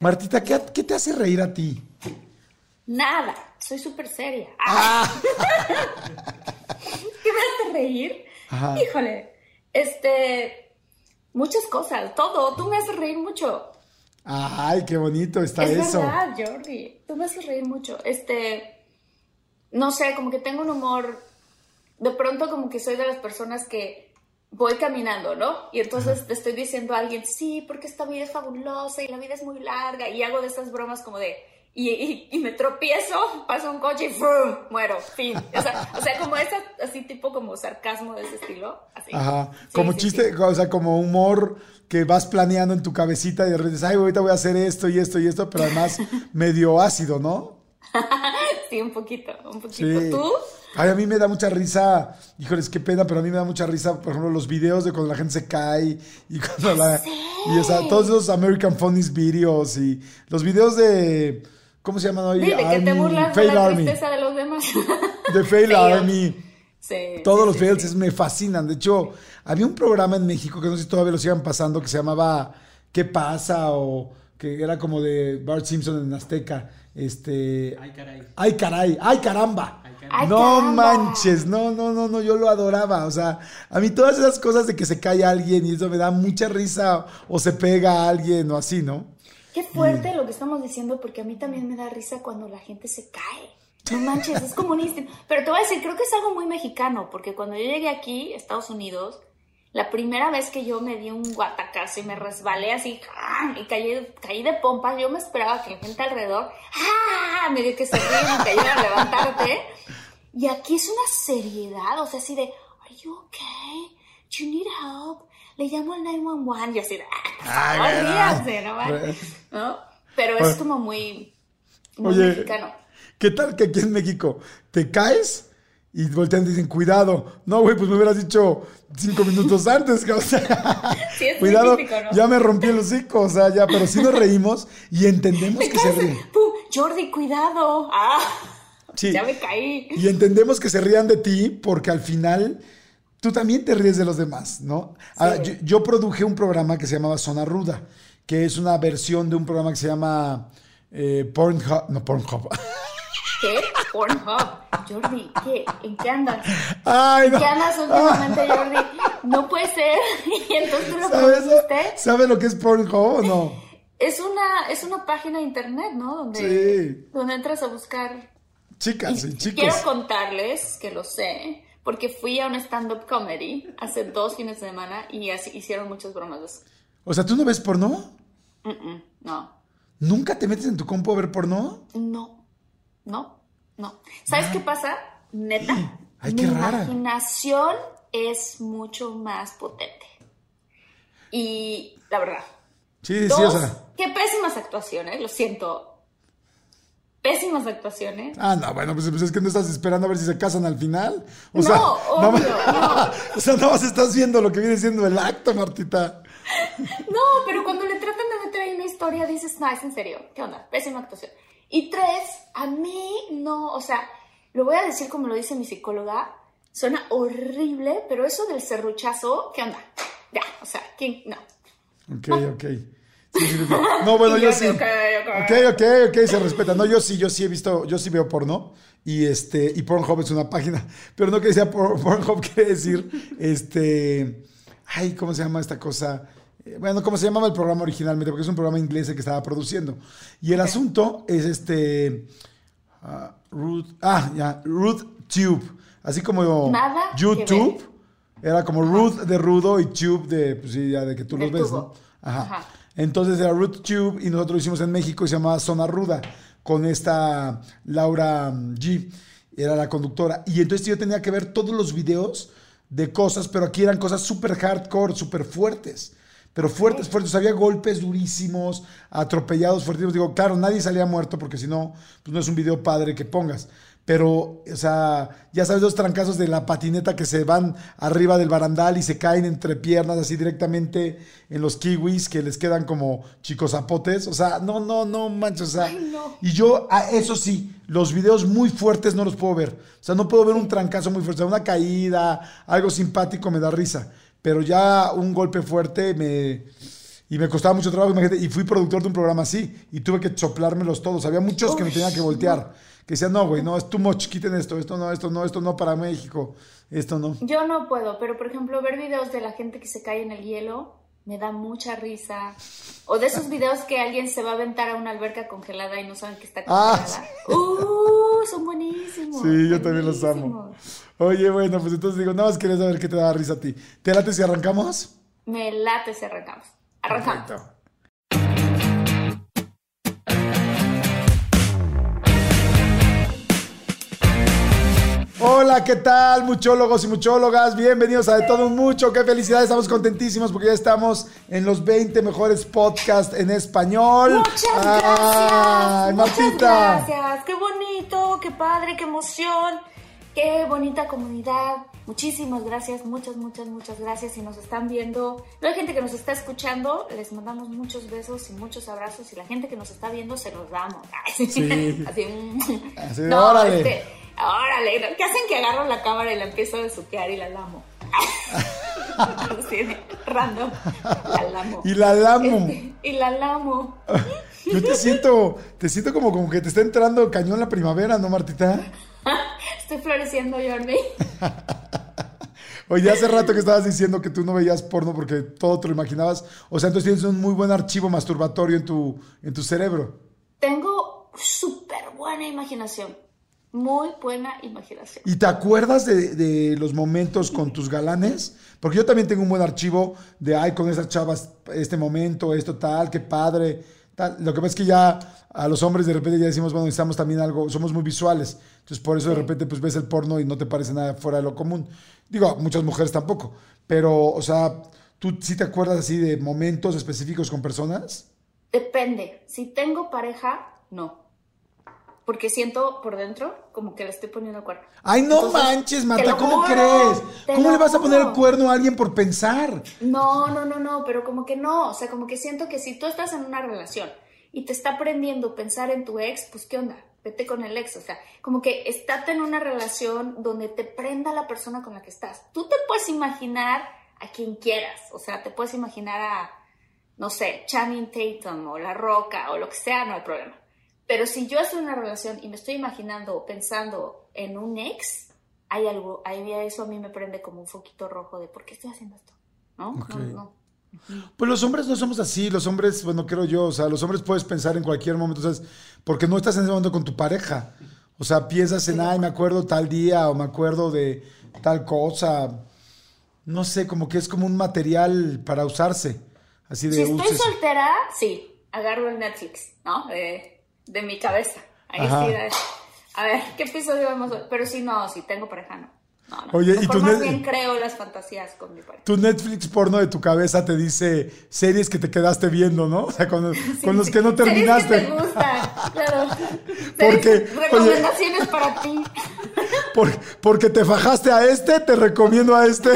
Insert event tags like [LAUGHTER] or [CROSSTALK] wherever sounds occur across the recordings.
Martita, ¿qué, qué te hace reír a ti? Nada, soy súper seria. Ah. [LAUGHS] ¿Qué me hace reír? Híjole, este, muchas cosas, todo, tú me haces reír mucho. Ay, qué bonito está es eso. verdad, Jordi, tú me haces reír mucho. Este, no sé, como que tengo un humor, de pronto como que soy de las personas que voy caminando, ¿no? Y entonces te estoy diciendo a alguien, sí, porque esta vida es fabulosa y la vida es muy larga, y hago de esas bromas como de, y, y, me tropiezo, pasa un coche y ¡frum! muero, fin. O sea, o sea, como esa, así tipo como sarcasmo de ese estilo. Así. Ajá, como chiste, o sea, como humor que vas planeando en tu cabecita y de repente dices, ay, ahorita voy a hacer esto y esto y esto, pero además [LAUGHS] medio ácido, ¿no? sí, un poquito, un poquito. ¿Tú? Ay, a mí me da mucha risa, híjoles, qué pena, pero a mí me da mucha risa, por ejemplo, los videos de cuando la gente se cae y [LAUGHS] cuando la... Y o sea, todos esos American Funnies videos y los videos de... ¿Cómo se llaman hoy? Sí, de que te burlas de la tristeza de los demás. [LAUGHS] De Fail Army. Sí, Todos los fails me fascinan. De hecho, había un programa en México que no sé si todavía lo sigan pasando que se llamaba ¿Qué pasa? o que era como de Bart Simpson en Azteca. Este. Ay, caray. Ay, caray. Ay, caramba no manches, no, no, no, no, yo lo adoraba. O sea, a mí todas esas cosas de que se cae alguien y eso me da mucha risa o se pega a alguien o así, ¿no? Qué fuerte lo que estamos diciendo porque a mí también me da risa cuando la gente se cae. No manches, es comunista. Pero te voy a decir, creo que es algo muy mexicano porque cuando yo llegué aquí, Estados Unidos, la primera vez que yo me di un guatacazo y me resbalé así y caí, caí de pompas, yo me esperaba que la gente alrededor ¡ah! me dio que se ríen y cayeran a levantarte. Y aquí es una seriedad, o sea, así de, ¿Are you okay? Do you need help? Le llamo al 911 y así de, ¡ah! ¿no? ¿no? Pero es como muy, muy mexicano. ¿Qué tal que aquí en México te caes? Y voltean y dicen, cuidado. No, güey, pues me hubieras dicho cinco minutos antes. [LAUGHS] O sea, sí, es cuidado, típico, ¿no? ya me rompí el hocico, o sea, ya, pero sí nos reímos y entendemos que se ríen. Jordi, cuidado. Ah, sí. ya me caí. Y entendemos que se rían de ti porque al final tú también te ríes de los demás, ¿no? Ah, yo, yo, produje un programa que se llamaba Zona Ruda, que es una versión de un programa que se llama eh, Pornhub, no Pornhub. [LAUGHS] ¿Qué? Pornhub. Jordi, ¿qué? ¿En qué andas? Ay, no. ¿En qué andas últimamente, Jordi? No puede ser. [LAUGHS] Y entonces tú lo conociste. ¿Sabes lo que es Pornhub o no? Es una, es una página de internet, ¿no? Donde, sí. donde entras a buscar. Chicas y, chicos. Quiero contarles que lo sé, porque fui a un stand-up comedy hace dos fines de semana y así hicieron muchas bromas O sea, ¿tú no ves porno? no. ¿Nunca te metes en tu compu a ver porno? No. No, no. ¿Sabes qué pasa? Neta, [GASPS] Ay, mi qué imaginación es mucho más potente. Y la verdad. Sí, sí, o sea. Qué pésimas actuaciones, lo siento. Pésimas actuaciones. Ah, no, bueno, pues, pues, es que no estás esperando a ver si se casan al final. O no, [LAUGHS] sea, obvio, [LAUGHS] no. o sea, nada más estás viendo lo que viene siendo el acto, Martita. [LAUGHS] No, pero cuando le tratan de meter ahí una historia, dices, no, es en serio. ¿Qué onda? Pésima actuación. Y tres, a mí no, o sea, lo voy a decir como lo dice mi psicóloga, suena horrible, pero eso del serruchazo, ¿qué onda? Ya, o sea, ¿quién? No. Ok, ok. No, bueno, [LAUGHS] yo, sí. Ok, ok, ok, se respeta. No, yo sí, yo sí he visto, yo sí veo porno. Y este, y Pornhub es una página. Pero no que sea [LAUGHS] Pornhub, quiere decir, este, ay, ¿cómo se llama esta cosa? Bueno, como se llamaba el programa originalmente, porque es un programa inglés que estaba produciendo. Y el asunto es este. Uh, Ruth, ah, ya, Ruth Tube. Así como YouTube. Era como Ruth de rudo y Tube de, pues sí, ya de que tú los ves, ¿no? Ajá. Entonces era Ruth Tube y nosotros lo hicimos en México y se llamaba Zona Ruda con esta Laura G. Era la conductora. Y entonces yo tenía que ver todos los videos de cosas, pero aquí eran cosas súper hardcore, súper fuertes pero fuertes, fuertes. Había golpes durísimos, atropellados, fuertísimos. Digo, claro, nadie salía muerto porque si no, pues no es un video padre que pongas. Pero, o sea, ya sabes los trancazos de la patineta que se van arriba del barandal y se caen entre piernas así directamente en los kiwis que les quedan como chicos zapotes. O sea, no, no, no manches. O sea, y yo, a eso sí, los videos muy fuertes no los puedo ver. O sea, no puedo ver un trancazo muy fuerte. Una caída, algo simpático me da risa pero ya un golpe fuerte me... Y me costaba mucho trabajo, imagínate, y fui productor de un programa así, y tuve que soplármelos todos. Había muchos que me tenía que voltear, que decían, no, güey, no, es too much, quiten esto, esto no, esto no, esto no para México, esto no. Yo no puedo, pero por ejemplo, ver videos de la gente que se cae en el hielo, me da mucha risa. O de esos videos que alguien se va a aventar a una alberca congelada y no saben que está ah, congelada. ¡Uh! Son buenísimos. Sí, yo también los amo. Oye, bueno, pues entonces digo, nada más quería saber qué te da risa a ti. ¿Te late si arrancamos? Me late si arrancamos. Arrancamos. Hola, ¿qué tal, muchólogos y muchólogas? Bienvenidos a De Todo Un Mucho. Qué felicidad, estamos contentísimos porque ya estamos en los 20 mejores podcasts en español. Muchas gracias. Muchas gracias. Qué bonito, qué padre, qué emoción. Qué bonita comunidad. Muchísimas gracias, muchas, muchas, muchas gracias. Si nos están viendo, no hay gente que nos está escuchando, les mandamos muchos besos y muchos abrazos. Y la gente que nos está viendo, se los damos. [LAUGHS] Sí. Así, mm. Así no, órale. Este, órale. ¿Qué hacen que agarro la cámara y la empiezo a besuquear y la lamo? [LAUGHS] sí, random. La lamo. Y la lamo. Este, y la lamo. Yo te siento, te siento como, como que te está entrando cañón la primavera, ¿no, Martita? [LAUGHS] Estoy floreciendo, Jordi. [LAUGHS] Oye, hace rato que [LAUGHS] estabas diciendo que tú no veías porno porque todo te lo imaginabas. O sea, entonces tienes un muy buen archivo masturbatorio en tu, en tu cerebro. Tengo súper buena imaginación. Muy buena imaginación. ¿Y te acuerdas de, de, los momentos con tus galanes? Porque yo también tengo un buen archivo de, ay, con esas chavas, este momento, esto tal, qué padre. Lo que pasa es que ya a los hombres de repente ya decimos, bueno, necesitamos también algo, somos muy visuales. Entonces por eso de repente pues ves el porno y no te parece nada fuera de lo común. Digo, muchas mujeres tampoco. Pero, o sea, ¿tú sí te acuerdas así de momentos específicos con personas? Depende. Si tengo pareja, no. Porque siento por dentro como que le estoy poniendo el cuerno. Ay, no manches, Marta, ¿cómo crees? ¿Cómo le vas a poner el cuerno a alguien por pensar? No, no, no, no, pero como que no. O sea, como que siento que si tú estás en una relación y te está aprendiendo pensar en tu ex, pues ¿qué onda? Vete con el ex, o sea, como que estate en una relación donde te prenda la persona con la que estás. Tú te puedes imaginar a quien quieras, o sea, te puedes imaginar a, no sé, Channing Tatum o La Roca o lo que sea, no hay problema. Pero si yo estoy en una relación y me estoy imaginando pensando en un ex, hay algo, ahí eso a mí me prende como un foquito rojo de ¿por qué estoy haciendo esto? ¿No? No, no. Pues los hombres no somos así, los hombres, bueno, creo yo, o sea, los hombres puedes pensar en cualquier momento, ¿sabes? Porque no estás en ese momento con tu pareja. O sea, piensas en, ay, me acuerdo tal día o me acuerdo de tal cosa. No sé, como que es como un material para usarse. Así de si estoy soltera, sí, agarro el Netflix, ¿no? De, de mi cabeza. Ahí sí, a ver, ¿qué episodio vamos a ver? Pero si no, si tengo pareja, no. Oye, y tú más bien creo las fantasías con mi pareja. Tu Netflix porno de tu cabeza te dice series que te quedaste viendo, ¿no? O sea, con, [LAUGHS] los que no terminaste. Series que te gustan, [LAUGHS] claro. Porque, recomendaciones para ti. [LAUGHS] porque te fajaste a este, te recomiendo a este.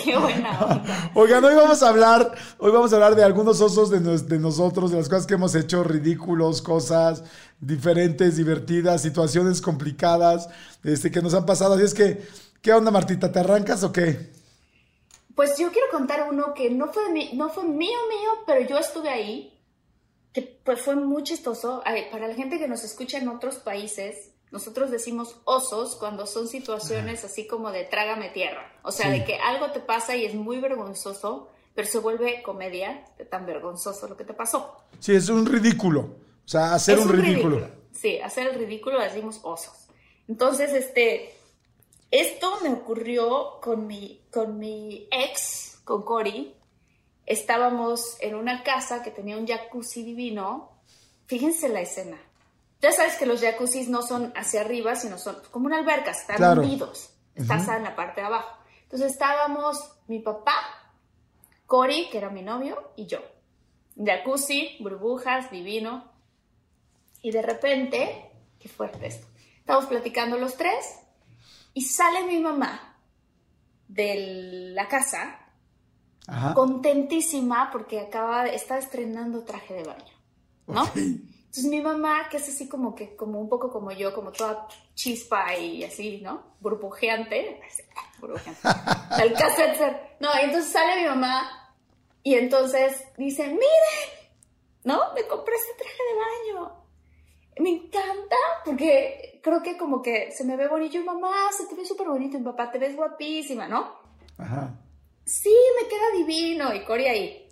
[LAUGHS] Qué buena Oigan, hoy vamos a hablar, hoy vamos a hablar de algunos osos de, de, nosotros, de las cosas que hemos hecho, ridículos, cosas diferentes, divertidas, situaciones complicadas, este, que nos han pasado. Así es que, ¿qué onda, Martita? ¿Te arrancas o qué? Pues yo quiero contar uno que no fue, no fue mío, mío, pero yo estuve ahí, que pues fue muy chistoso. Para la gente que nos escucha en otros países, nosotros decimos osos cuando son situaciones así como de trágame tierra. O sea, de que algo te pasa y es muy vergonzoso, pero se vuelve comedia de tan vergonzoso lo que te pasó. Sí, es un ridículo. O sea, hacer un, ridículo. Sí, hacer el ridículo decimos osos. Entonces, este, esto me ocurrió con mi, con mi ex, con Cory. Estábamos en una casa que tenía un jacuzzi divino. Fíjense la escena ya sabes que los jacuzzis no son hacia arriba, sino son como una alberca, están hundidos. Estás en la parte de abajo. Entonces estábamos mi papá, Cory, que era mi novio, y yo. Jacuzzi, burbujas, divino. Y de repente, qué fuerte esto. Estamos platicando los tres y sale mi mamá de la casa contentísima porque acaba de estar estrenando traje de baño, ¿no? Entonces mi mamá, que es así como que, como un poco como yo, como toda chispa y así, ¿no? Burbujeante. Burbujeante. El cassette. No, y entonces sale mi mamá y entonces dice, miren, ¿no? Me compré este traje de baño. Me encanta porque creo que como que se me ve bonito. Y mamá, se te ve súper bonito. Y papá, te ves guapísima, ¿no? Ajá. Sí, me queda divino. Y Cori ahí.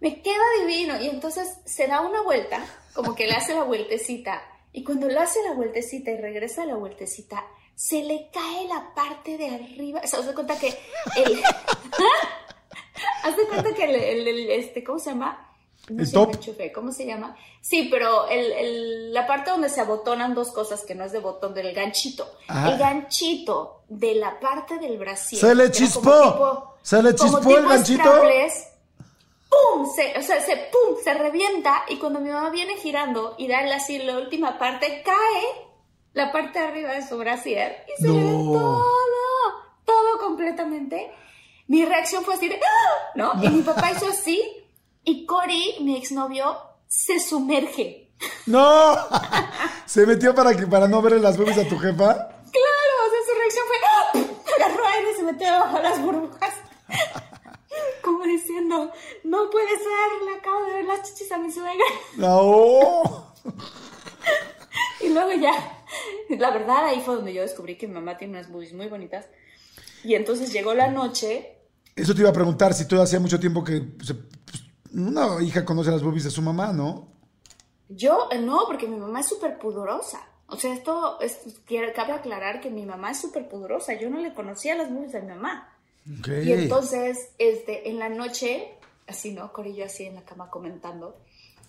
Me queda divino. Y entonces se da una vuelta como que le hace la vueltecita. Y cuando le hace la vueltecita y regresa a la vueltecita, se le cae la parte de arriba. O sea, haz cuenta que el... [LAUGHS] haz de cuenta que el, este, ¿cómo se llama? el top. ¿Cómo se llama? Sí, pero el, la parte donde se abotonan dos cosas que no es de botón, del ganchito. El ganchito de la parte del brasier. Se le chispó. se le chispó el ganchito. ¡Pum! Se, o sea, se, ¡pum! se revienta y cuando mi mamá viene girando y da así la última parte, cae la parte de arriba de su brasier y se ve todo, todo completamente. Mi reacción fue así de, ¡Ah! ¿no? Y mi papá hizo así y Cory, mi exnovio, se sumerge. ¡No! [LAUGHS] ¿Se metió para, que, para no verle las boobies a tu jefa? Claro, o sea, su reacción fue, ¡Ah! agarró aire y se metió bajo las burbujas [LAUGHS] como diciendo, no puede ser, le acabo de ver las chichis a mi suegra. [LAUGHS] No. [LAUGHS] y luego ya, la verdad ahí fue donde yo descubrí que mi mamá tiene unas boobies muy bonitas. Y entonces llegó la noche. Eso te iba a preguntar, si tú hacía mucho tiempo que pues, una hija conoce las boobies de su mamá, ¿no? Yo, eh, no, porque mi mamá es súper pudorosa. O sea, esto, es, cabe aclarar que mi mamá es súper pudorosa. Yo no le conocía las boobies de mi mamá. Y entonces, este, en la noche, así, ¿no? Cori y yo así en la cama comentando.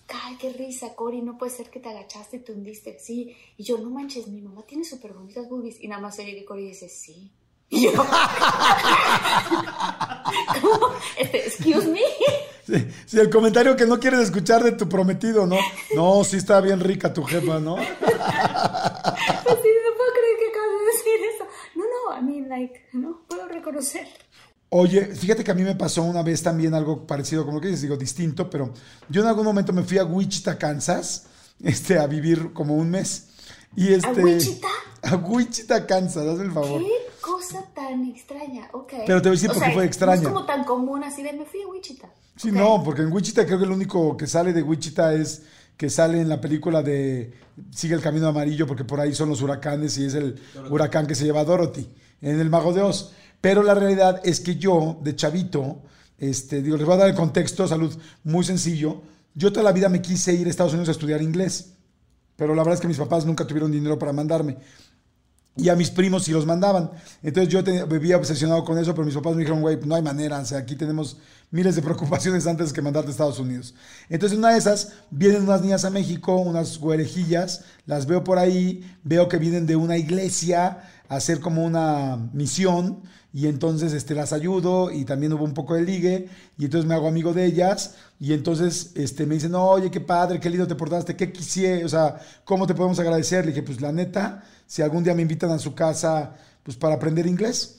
Ay, qué risa, Cori, no puede ser que te agachaste y te hundiste. Sí. Y yo, no manches, mi mamá tiene súper bonitas boobies. Y nada más oye que Cori dice, sí. Y yo, [LAUGHS] ¿cómo? Este, excuse me. Sí, el comentario que no quieres escuchar de tu prometido, ¿no? No, sí está bien rica tu jefa, ¿no? [LAUGHS] Pues sí, no puedo creer que acabas de decir eso. No, no, I mean, like, no puedo reconocer. Oye, fíjate que a mí me pasó una vez también algo parecido, como que dices, digo, distinto, pero yo en algún momento me fui a Wichita, Kansas, este, a vivir como un mes. Y este, ¿A Wichita? A Wichita, Kansas, haz el favor. ¿Qué cosa tan extraña? Ok. Pero te voy a decir porque fue extraña. No es como tan común así de me fui a Wichita. Sí, no, porque en Wichita creo que lo único que sale de Wichita es que sale en la película de Sigue el Camino Amarillo, porque por ahí son los huracanes y es el huracán que se lleva a Dorothy en El Mago de Oz. Pero la realidad es que yo, de chavito, este, digo, les voy a dar el contexto, salud, muy sencillo. Yo toda la vida me quise ir a Estados Unidos a estudiar inglés, pero la verdad es que mis papás nunca tuvieron dinero para mandarme. Y a mis primos sí los mandaban. Entonces yo vivía obsesionado con eso, pero mis papás me dijeron, güey, no hay manera, o sea, aquí tenemos miles de preocupaciones antes que mandarte a Estados Unidos. Entonces, una de esas, vienen unas niñas a México, unas güerejillas, las veo por ahí, veo que vienen de una iglesia hacer como una misión y entonces este, las ayudo y también hubo un poco de ligue y entonces me hago amigo de ellas y entonces este, me dicen, oye, qué padre, qué lindo te portaste, qué quisiera, o sea, ¿cómo te podemos agradecer? Le dije, pues la neta, si algún día me invitan a su casa, pues para aprender inglés.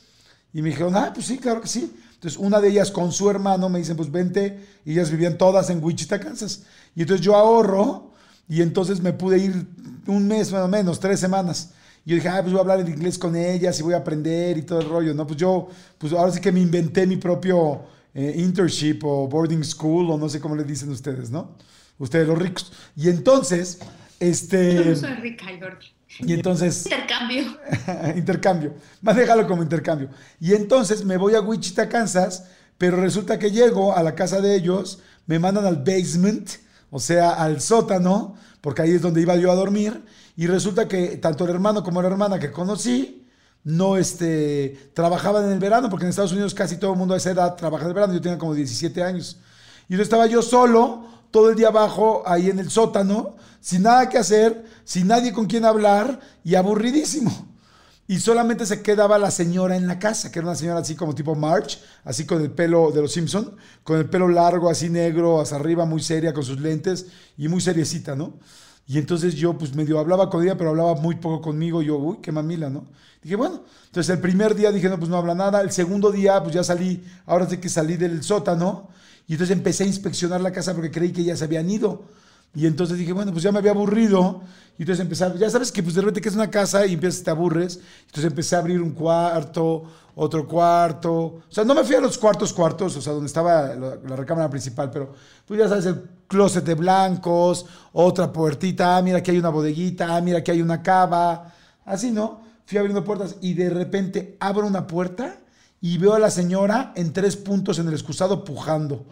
Y me dijeron, ah, pues sí, claro que sí. Entonces una de ellas con su hermano me dicen, pues vente, y ellas vivían todas en Wichita, Kansas. Y entonces yo ahorro y entonces me pude ir un mes, más o menos, tres semanas. Y yo dije, ah, pues voy a hablar en inglés con ellas y voy a aprender y todo el rollo, ¿no? Pues yo, pues ahora sí que me inventé mi propio eh, internship o boarding school o no sé cómo le dicen ustedes, ¿no? Ustedes los ricos. Y entonces, este... Yo no soy rica, Jordi. Y entonces... [LAUGHS] Intercambio. [LAUGHS] intercambio. Déjalo como intercambio. Y entonces me voy a Wichita, Kansas, pero resulta que llego a la casa de ellos, me mandan al basement, o sea, al sótano, porque ahí es donde iba yo a dormir, y resulta que tanto el hermano como la hermana que conocí, no este, trabajaban en el verano, porque en Estados Unidos casi todo el mundo a esa edad trabaja en el verano, yo tenía como 17 años. Y yo estaba yo solo, todo el día abajo, ahí en el sótano, sin nada que hacer, sin nadie con quien hablar y aburridísimo. Y solamente se quedaba la señora en la casa, que era una señora así como tipo March, así con el pelo de los Simpson, con el pelo largo, así negro, hacia arriba, muy seria, con sus lentes y muy seriecita, ¿no? Y entonces yo pues medio hablaba con ella, pero hablaba muy poco conmigo. Yo, uy, qué mamila, ¿no? Dije, bueno, entonces el primer día dije, no, pues no habla nada. El segundo día, pues ya salí, ahora sé que salí del sótano. Y entonces empecé a inspeccionar la casa porque creí que ya se habían ido. Y entonces dije, bueno, pues ya me había aburrido. Y entonces empecé, ya sabes que pues de repente que es una casa y empiezas, te aburres. Entonces empecé a abrir un cuarto, otro cuarto. O sea, no me fui a los cuartos, cuartos, o sea, donde estaba la, recámara principal, pero pues ya sabes, el closet de blancos, otra puertita, ah, mira, aquí hay una bodeguita, ah, mira, aquí hay una cava. Así, ¿no? Fui abriendo puertas y de repente abro una puerta y veo a la señora en tres puntos en el excusado pujando.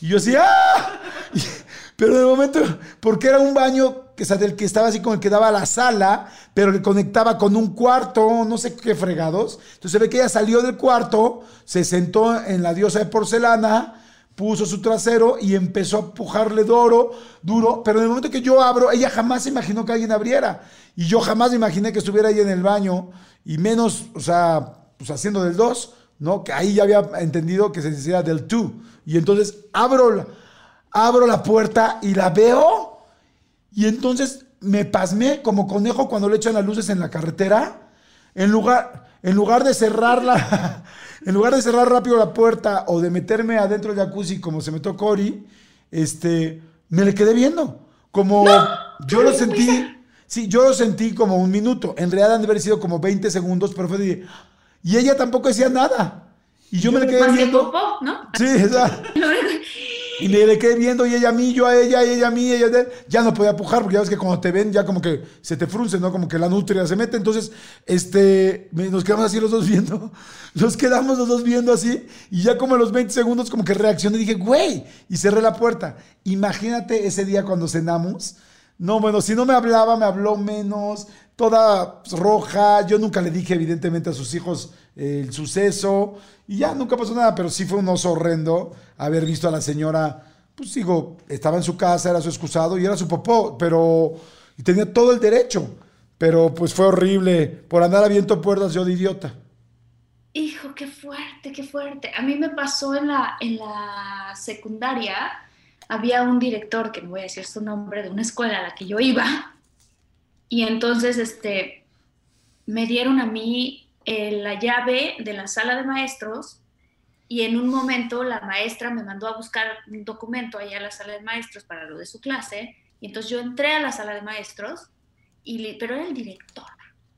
Y yo así, ¡ah! [LAUGHS] Pero de momento, porque era un baño que, del que estaba así como el que daba a la sala, pero que conectaba con un cuarto, no sé qué fregados. Entonces se ve que ella salió del cuarto, se sentó en la diosa de porcelana, puso su trasero y empezó a pujarle duro, duro. Pero en el momento que yo abro, ella jamás se imaginó que alguien abriera. Y yo jamás me imaginé que estuviera ahí en el baño, y menos, o sea, pues haciendo del 2, ¿no? Que ahí ya había entendido que se decía del 2. Y entonces abro abro la puerta y la veo. Y entonces me pasmé como conejo cuando le echan las luces en la carretera. En lugar, en lugar de cerrarla, [LAUGHS] en lugar de cerrar rápido la puerta o de meterme adentro del jacuzzi como se metió Cory, este, me le quedé viendo. Como yo lo sentí, sí, yo lo sentí como un minuto. En realidad han de haber sido como 20 segundos, pero fue de, y ella tampoco decía nada. Y yo, me le quedé viendo. ¿no? Sí, exacto. [LAUGHS] Y le, quedé viendo y ella a mí, yo a ella, y ella a mí, ella a Ya no podía pujar porque ya ves que cuando te ven ya como que se te frunce, ¿no? Como que la nutria se mete. Entonces, este, nos quedamos así los dos viendo. [LAUGHS] Nos quedamos los dos viendo así. Y ya como a los 20 segundos como que reaccioné y dije, güey. Y cerré la puerta. Imagínate ese día cuando cenamos. No, bueno, si no me hablaba, me habló menos, toda roja. Yo nunca le dije, evidentemente, a sus hijos el suceso y ya nunca pasó nada, pero sí fue un oso horrendo haber visto a la señora, pues digo, estaba en su casa, era su excusado y era su popó, pero y tenía todo el derecho, pero pues fue horrible por andar abierto puertas yo de idiota. Hijo, qué fuerte, qué fuerte. A mí me pasó en la, en la secundaria, había un director, que no voy a decir su nombre, de una escuela a la que yo iba, y entonces este, me dieron a mí la llave de la sala de maestros y en un momento la maestra me mandó a buscar un documento allá a la sala de maestros para lo de su clase y entonces yo entré a la sala de maestros, y, pero era el director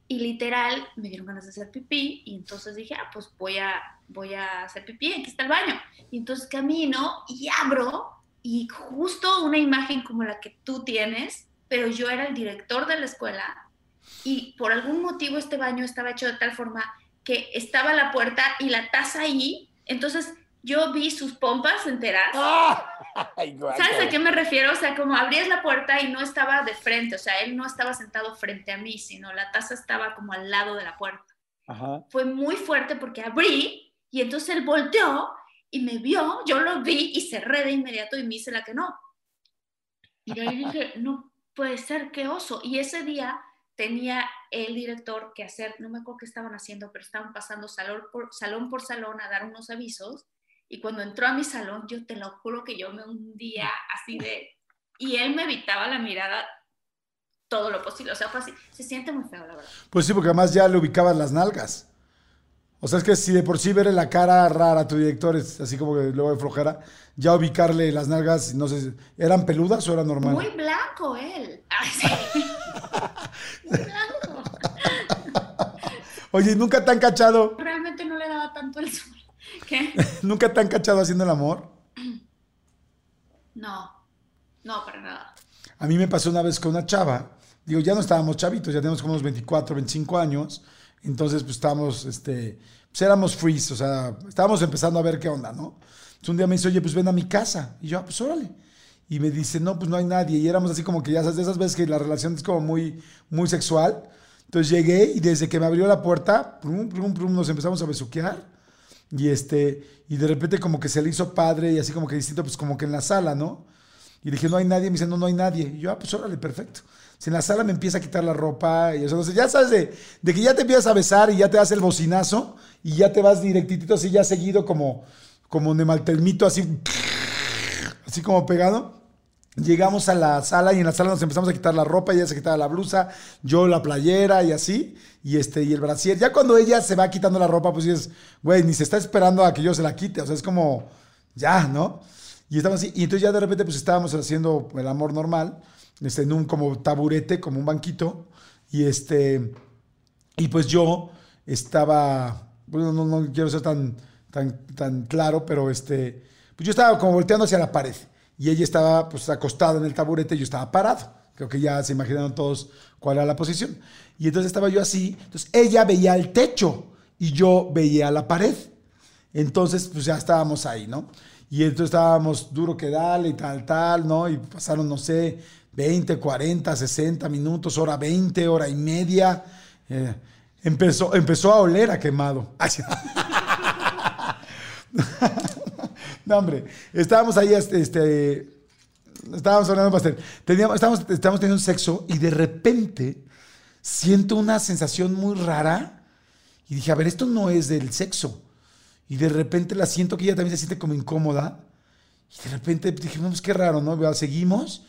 y literal me dieron ganas de hacer pipí y entonces dije, ah, pues voy a, voy a hacer pipí, aquí está el baño. Y entonces camino y abro y justo una imagen como la que tú tienes, pero yo era el director de la escuela y por algún motivo este baño estaba hecho de tal forma que estaba la puerta y la taza ahí, entonces yo vi sus pompas enteras. [LAUGHS] ¿Sabes a qué me refiero? O sea, como abrías la puerta y no estaba de frente, o sea, él no estaba sentado frente a mí, sino la taza estaba como al lado de la puerta. Fue muy fuerte porque abrí y entonces él volteó y me vio, yo lo vi y cerré de inmediato y me hice la que no. Y ahí dije, no puede ser, qué oso. Y ese día tenía el director que hacer, no me acuerdo qué estaban haciendo, pero estaban pasando salón por salón, por salón a dar unos avisos. Y cuando entró a mi salón, yo te lo juro que yo me hundía así de... Y él me evitaba la mirada todo lo posible. O sea, fue así. Se siente muy feo, la verdad. Pues sí, porque además ya le ubicaban las nalgas. O sea, es que si de por sí verle la cara rara a tu director es así como que luego de flojera, ya ubicarle las nalgas, no sé, ¿eran peludas o era normal? Muy blanco él. Ay, sí. [LAUGHS] Oye, ¿nunca te han cachado? Realmente no le daba tanto el sol. ¿Qué? [LAUGHS] ¿Nunca te han cachado haciendo el amor? No, no, para nada. A mí me pasó una vez con una chava digo, ya no estábamos chavitos, ya tenemos como unos 24, 25 años, entonces pues estábamos, este, pues éramos freeze, o sea, estábamos empezando a ver qué onda, ¿no? Entonces un día me dice, oye, pues ven a mi casa. Y yo, ah, pues órale. Y me dice, no, pues no hay nadie. Y éramos así como que ya sabes, de esas veces que la relación es como muy, muy sexual. Entonces llegué y desde que me abrió la puerta, prum, prum, prum, nos empezamos a besuquear. Y este, y de repente como que se le hizo padre y así como que distinto, pues como que en la sala, ¿no? Y dije, no hay nadie. Me dice, no, no hay nadie. Y yo, ah, pues órale, perfecto. En la sala me empieza a quitar la ropa, y eso, entonces ya sabes de, que ya te empiezas a besar y ya te das el bocinazo y ya te vas directito así, ya seguido como, como de maltelmito, así, así como pegado. Llegamos a la sala y en la sala nos empezamos a quitar la ropa, ella se quitaba la blusa, yo la playera y así, y este, y el brasier. Ya cuando ella se va quitando la ropa, pues dices, güey, ni se está esperando a que yo se la quite, o sea, es como, ya, ¿no? Y estamos así, y entonces ya de repente pues estábamos haciendo el amor normal, este, en un como taburete, como un banquito, y este, y pues yo estaba, bueno, no, no quiero ser tan, tan, tan claro, pero este, pues yo estaba como volteando hacia la pared, y ella estaba pues acostada en el taburete y yo estaba parado. Creo que ya se imaginaron todos cuál era la posición. Y entonces estaba yo así, entonces ella veía el techo y yo veía la pared. Entonces, pues ya estábamos ahí, ¿no? Y entonces estábamos duro que dale y tal, tal, ¿no? Y pasaron, no sé, 20, 40, 60 minutos, hora 20, hora y media. Eh, empezó, empezó a oler a quemado. [LAUGHS] [LAUGHS] no, hombre, estábamos ahí, este, este estábamos hablando bastante. Teníamos, estábamos, estábamos teniendo sexo y de repente siento una sensación muy rara y dije, a ver, esto no es del sexo. Y de repente la siento que ella también se siente como incómoda. Y de repente dije, pues qué raro, ¿no? Seguimos.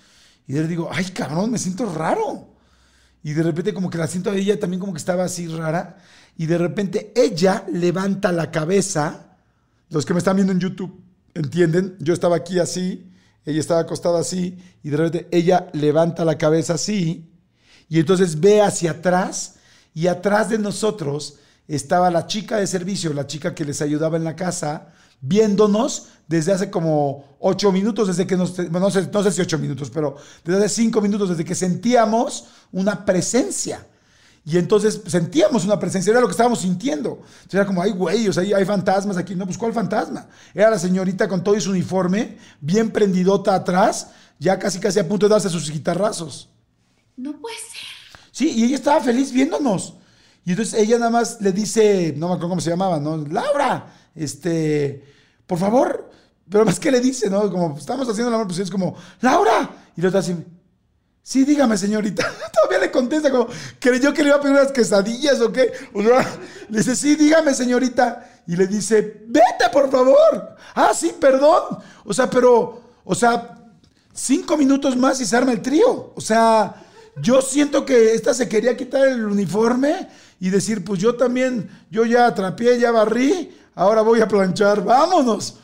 Y le digo, ay, cabrón, me siento raro. Y de repente como que la siento a ella también como que estaba así rara. Y de repente ella levanta la cabeza. Los que me están viendo en YouTube, ¿entienden? Yo estaba aquí así, ella estaba acostada así. Y de repente ella levanta la cabeza así. Y entonces ve hacia atrás. Y atrás de nosotros estaba la chica de servicio, la chica que les ayudaba en la casa, viéndonos desde hace como ocho minutos, desde que nos, no sé, no sé si ocho minutos, pero desde hace cinco minutos, desde que sentíamos una presencia. Y entonces sentíamos una presencia, era lo que estábamos sintiendo. era como, ay, güey, o sea, hay fantasmas aquí. No, pues, ¿cuál fantasma? Era la señorita con todo su uniforme, bien prendidota atrás, ya casi casi a punto de darse sus guitarrazos. No puede ser. Sí, y ella estaba feliz viéndonos. Y entonces ella nada más le dice, no me acuerdo cómo se llamaba, ¿no? Laura, este, por favor, pero más que le dice, ¿no? Como estamos haciendo la pues es como, Laura. Y lo está así, sí, dígame, señorita. [LAUGHS] Todavía le contesta como, creyó que le iba a pedir unas quesadillas o qué. [LAUGHS] Le dice, sí, dígame, señorita. Y le dice, vete, por favor. Ah, sí, perdón. O sea, pero, o sea, cinco minutos más y se arma el trío. O sea, yo siento que esta se quería quitar el uniforme y decir, pues yo también, yo ya atrapé, ya barrí, ahora voy a planchar, vámonos.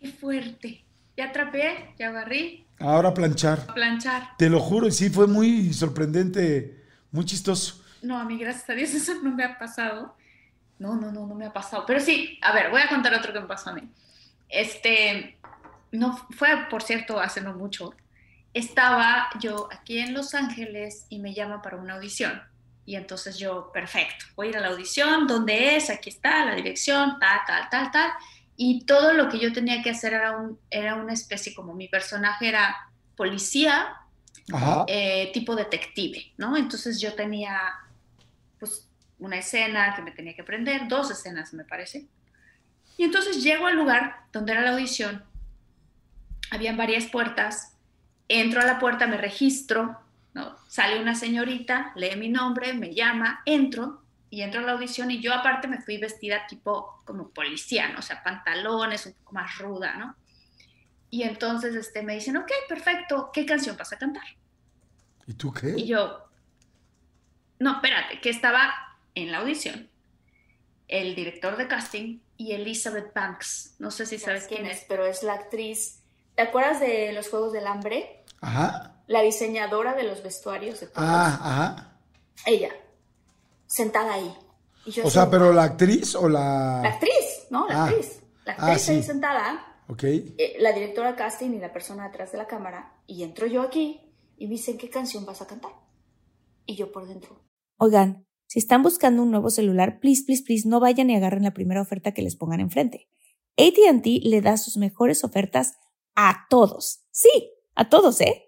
Qué fuerte. Ya atrapé, ya barrí. Ahora planchar. planchar. Te lo juro, sí, fue muy sorprendente, muy chistoso. No, a mí, gracias a Dios, [LAUGHS] eso no me ha pasado. No, no, no, no me ha pasado. Pero sí, a ver, voy a contar otro que me pasó a mí. Este, no, fue, por cierto, hace no mucho. Estaba yo aquí en Los Ángeles y me llama para una audición. Y entonces yo, perfecto, voy a ir a la audición, ¿dónde es? Aquí está la dirección, tal, tal, tal, tal. Y todo lo que yo tenía que hacer era, un, era una especie, como mi personaje era policía, eh, tipo detective, ¿no? Entonces yo tenía, pues, una escena que me tenía que aprender, dos escenas, me parece. Y entonces llego al lugar donde era la audición, habían varias puertas, entro a la puerta, me registro, Sale una señorita, lee mi nombre, me llama, entro y entro a la audición y yo aparte me fui vestida tipo como policía, O sea, pantalones, un poco más ruda, ¿no? Y entonces este, me dicen, ok, perfecto, ¿qué canción vas a cantar? ¿Y tú qué? Y yo, no, espérate, que estaba en la audición el director de casting y Elizabeth Banks. No sé si sabes quién, es, pero es la actriz. ¿Te acuerdas de los Juegos del Hambre? Ajá la diseñadora de los vestuarios de todos. Ah, ajá. Ella, sentada ahí. o sea, pero la actriz o la... La actriz, ¿no? La ah. actriz. La ah, actriz ahí sentada. Ok. Eh, la directora casting y la persona detrás de la cámara. Y entro yo aquí, y me dicen, ¿qué canción vas a cantar? Y yo por dentro. Oigan, si están buscando un nuevo celular, please, please, please, no vayan y agarren la primera oferta que les pongan enfrente. ATT le da sus mejores ofertas a todos. Sí, a todos, ¿eh?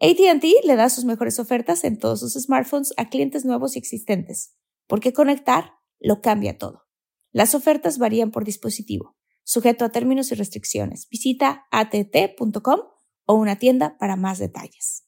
ATT le da sus mejores ofertas en todos sus smartphones a clientes nuevos y existentes, porque conectar lo cambia todo. Las ofertas varían por dispositivo, sujeto a términos y restricciones. Visita att.com o una tienda para más detalles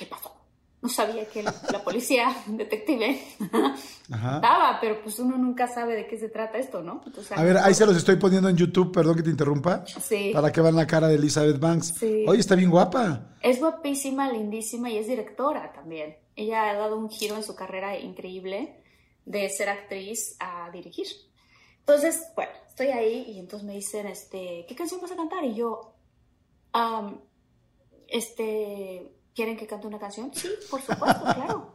¿Qué pasó? No sabía que la, policía, detective, [LAUGHS] daba, pero pues uno nunca sabe de qué se trata esto, ¿no? a ver, ahí se los estoy poniendo en YouTube, perdón que te interrumpa. Sí. Para que vean la cara de Elizabeth Banks. Sí. Oye, está bien guapa. Es guapísima, lindísima y es directora también. Ella ha dado un giro en su carrera increíble de ser actriz a dirigir. Entonces, bueno, estoy ahí y entonces me dicen, este, ¿qué canción vas a cantar? Y yo, este, ¿quieren que cante una canción? Sí, por supuesto, [LAUGHS] claro.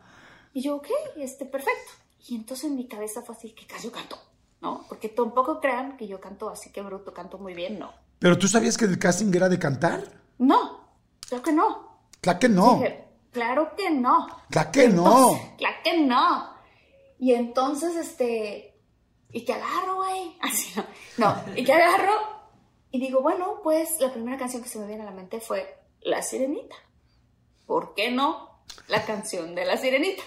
Y yo, ok, este, perfecto. Y entonces en mi cabeza fue así, ¿qué canción canto? ¿No? Porque tampoco crean que yo canto así que bruto, canto muy bien, no. ¿Pero tú sabías que el casting era de cantar? No, claro que no. Claro que no. claro que no. Claro que no. Claro que no. Y entonces, este, y que agarro, güey. [LAUGHS] Así no. No, y que agarro y digo, bueno, pues la primera canción que se me viene a la mente fue La Sirenita. ¿Por qué no? La canción de la sirenita.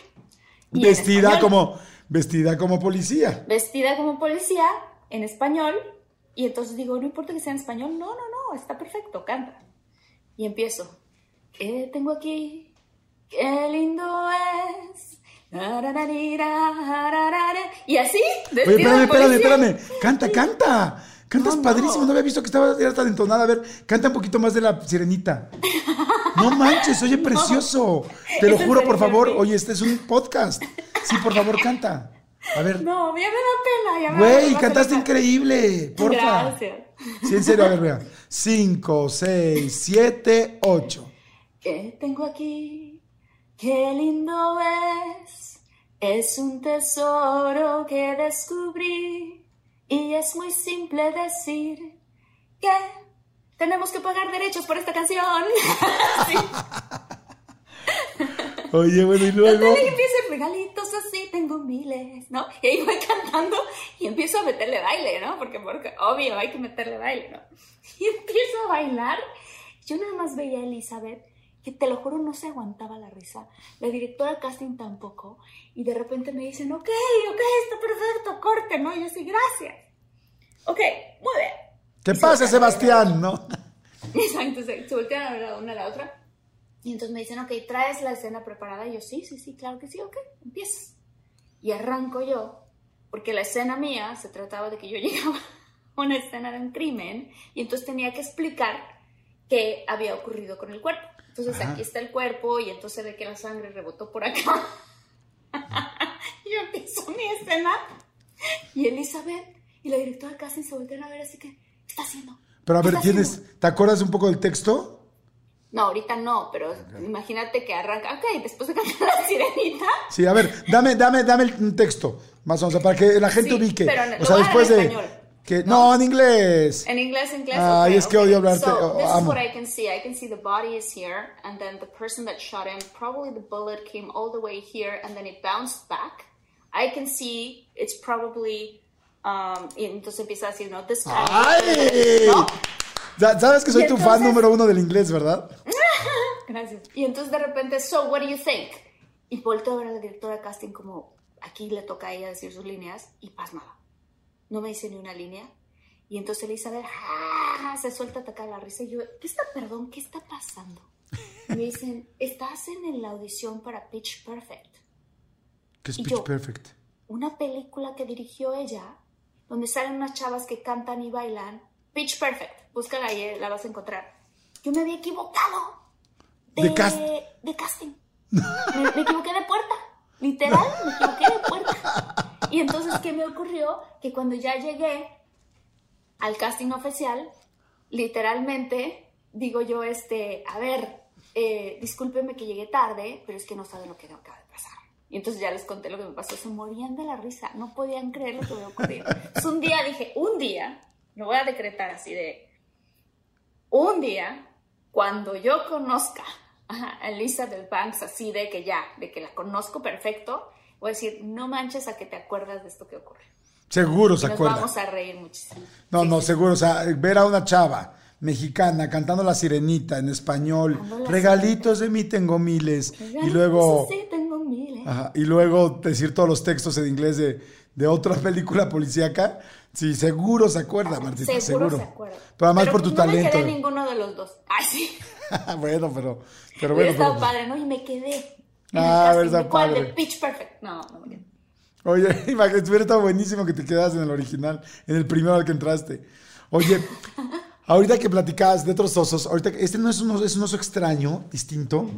vestida como vestida como policía. Vestida como policía en español y entonces digo, no importa que sea en español, no, no, no, está perfecto, canta. Y empiezo. ¿Qué tengo aquí? Qué lindo es. Y así, Oye, espérame, espérame, espérame. Canta, canta. Cantas padrísimo, no. había visto que estaba tan entonada. A ver, canta un poquito más de la sirenita. No manches, oye, [LAUGHS] precioso. Te lo juro, por favor. Oye, este es un podcast. Sí, por favor, canta. A ver. No, ya me da pena. Güey, cantaste increíble. Porfa. Gracias. Sí, en serio, a ver, vea. Cinco, seis, siete, ocho. ¿Qué tengo aquí? Qué lindo es. Es un tesoro que descubrí. Y es muy simple decir que tenemos que pagar derechos por esta canción. [LAUGHS] [LAUGHS] Oye, bueno, y luego. Y empiezo regalitos así, tengo miles, ¿no? Y ahí voy cantando y empiezo a meterle baile, ¿no? Porque, porque obvio, hay que meterle baile, ¿no? Y empiezo a bailar. Yo nada más veía a Elizabeth, que te lo juro no se aguantaba la risa. La directora de casting tampoco. Y de repente me dicen, ok, ok, está perfecto, corte, ¿no? Y yo así, gracias. Ok, muy bien. ¿Qué pasa, Sebastián? ¿No? [LAUGHS] Exacto, se, voltean a ver una a la otra. Y entonces me dicen, ok, ¿traes la escena preparada? Y yo, sí, sí, sí, claro que sí, ok, empiezas. Y arranco yo, porque la escena mía se trataba de que yo [LAUGHS] llegaba a una escena de un crimen y entonces tenía que explicar qué había ocurrido con el cuerpo. Entonces aquí está el cuerpo y entonces ve que la sangre rebotó por acá. [LAUGHS] yo empiezo mi escena y Elizabeth y la directora casi se voltean a ver así que está haciendo? Pero a ver, ¿tienes, ¿te acuerdas un poco del texto? No, ahorita no, pero imagínate que arranca, ok, después de cantar la sirenita. Sí, a ver, dame, dame, dame el texto, más o menos, para que la gente ubique. o sea, después de... Que, no, en inglés. En inglés, en inglés. Ay, es que odio hablarte. So, this is what I can see. I can see the body is here, and then the person that shot him, probably the bullet came all the way here, and then it bounced back. I can see it's probably Um, y entonces empieza a decir, no, this ¡Ay! ¿No? Sabes que soy tu fan número uno del inglés, ¿verdad? [LAUGHS] Gracias. Y entonces de repente, so, what do you think? Y volteo a ver a la directora de casting como, aquí le toca a ella decir sus líneas y pasmaba. No me dice ni una línea. Y entonces Elizabeth ¡ah! se suelta a atacar la risa. Y yo, ¿qué está, perdón, qué está pasando? Y me dicen, estás en la audición para Pitch Perfect. ¿Qué es Pitch Perfect? Una película que dirigió ella, donde salen unas chavas que cantan y bailan. Pitch Perfect. Búscala ahí, eh, la vas a encontrar. Yo me había equivocado. De, de, casting. me, me equivoqué de puerta. Literal, me equivoqué de puerta. Y entonces, ¿qué me ocurrió? Que cuando ya llegué al casting oficial, literalmente digo yo, este, a ver, eh, discúlpeme que llegué tarde, pero es que no saben lo que acaba de pasar. Y entonces ya les conté lo que me pasó, se morían de la risa, no podían creer lo que había ocurrido. Entonces un día dije, un día, me voy a decretar así de, un día, cuando yo conozca a Elizabeth Banks así de que ya, de que la conozco perfecto, voy a decir, no manches a que te acuerdas de esto que ocurre. Seguro se acuerda. Nos vamos a reír muchísimo. No, no, seguro. O sea, ver a una chava mexicana cantando la sirenita en español, regalitos de mí tengo miles. y luego. Sí, tengo miles. y luego decir todos los textos en inglés de, de otra [LAUGHS] película policíaca. Sí, seguro se acuerda, Martita, seguro. Se acuerda. Pero además por tu talento. No me quedé ninguno de los dos. Ay, sí. [LAUGHS] bueno, pero, pero bueno. Estaba padre, ¿no? Y me quedé. Ah, verdad, padre. de Pitch Perfect. No, no me quedé. Oye, [LAUGHS] imagínate, hubiera estado buenísimo que te quedas en el original, en el primero al que entraste. Oye, [LAUGHS] ahorita que platicabas de otros osos, ahorita este no es un, es un oso extraño, distinto,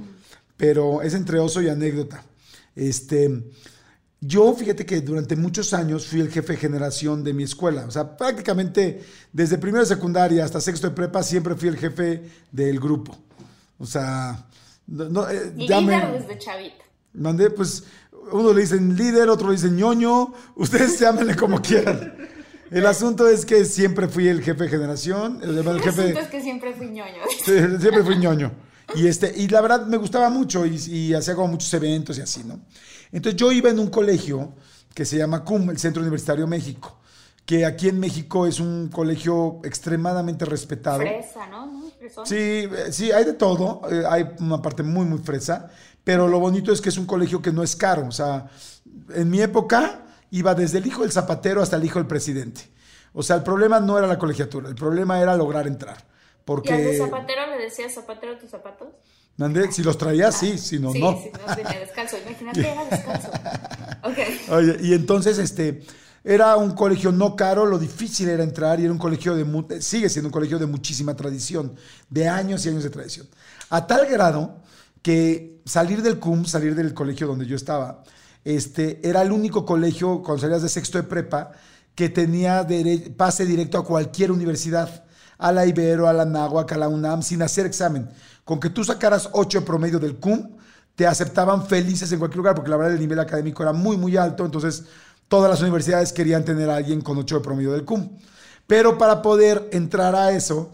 pero es entre oso y anécdota. Este, yo, fíjate que durante muchos años fui el jefe de generación de mi escuela. O sea, prácticamente desde primero de secundaria hasta sexto de prepa siempre fui el jefe del grupo. O sea, no, eh, líder desde chavita. Mandé, pues, uno le dicen líder, otro le dicen ñoño. Ustedes [LAUGHS] llámenle como quieran. El asunto es que siempre fui el jefe de generación. El, el jefe asunto es que siempre fui ñoño. [LAUGHS] siempre fui ñoño. Y, este, y la verdad me gustaba mucho y, y hacía como muchos eventos y así, ¿no? Entonces yo iba en un colegio que se llama CUM, el Centro Universitario México, que aquí en México es un colegio extremadamente respetado. Fresa, ¿no? Sí, eh, sí, hay de todo, eh, hay una parte muy, muy fresa, pero lo bonito es que es un colegio que no es caro, o sea, en mi época iba desde el hijo del zapatero hasta el hijo del presidente. O sea, el problema no era la colegiatura, el problema era lograr entrar. Porque... ¿Y al zapatero le decías zapatero tus zapatos? si los traías, sí, si no, sí, no. Si no, tenía descalzo. Imagínate, era descalzo. [LAUGHS] Ok. Oye, y entonces, este, era un colegio no caro, lo difícil era entrar y era un colegio de, sigue siendo un colegio de muchísima tradición, de años y años de tradición. A tal grado que salir del CUM, salir del colegio donde yo estaba, este, era el único colegio, cuando salías de sexto de prepa, que tenía pase directo a cualquier universidad, a la Ibero, a la Náhuac, a la UNAM, sin hacer examen. Con que tú sacaras 8 promedio del CUM, te aceptaban felices en cualquier lugar, porque la verdad el nivel académico era muy, muy alto, entonces todas las universidades querían tener a alguien con 8 de promedio del CUM. Pero para poder entrar a eso,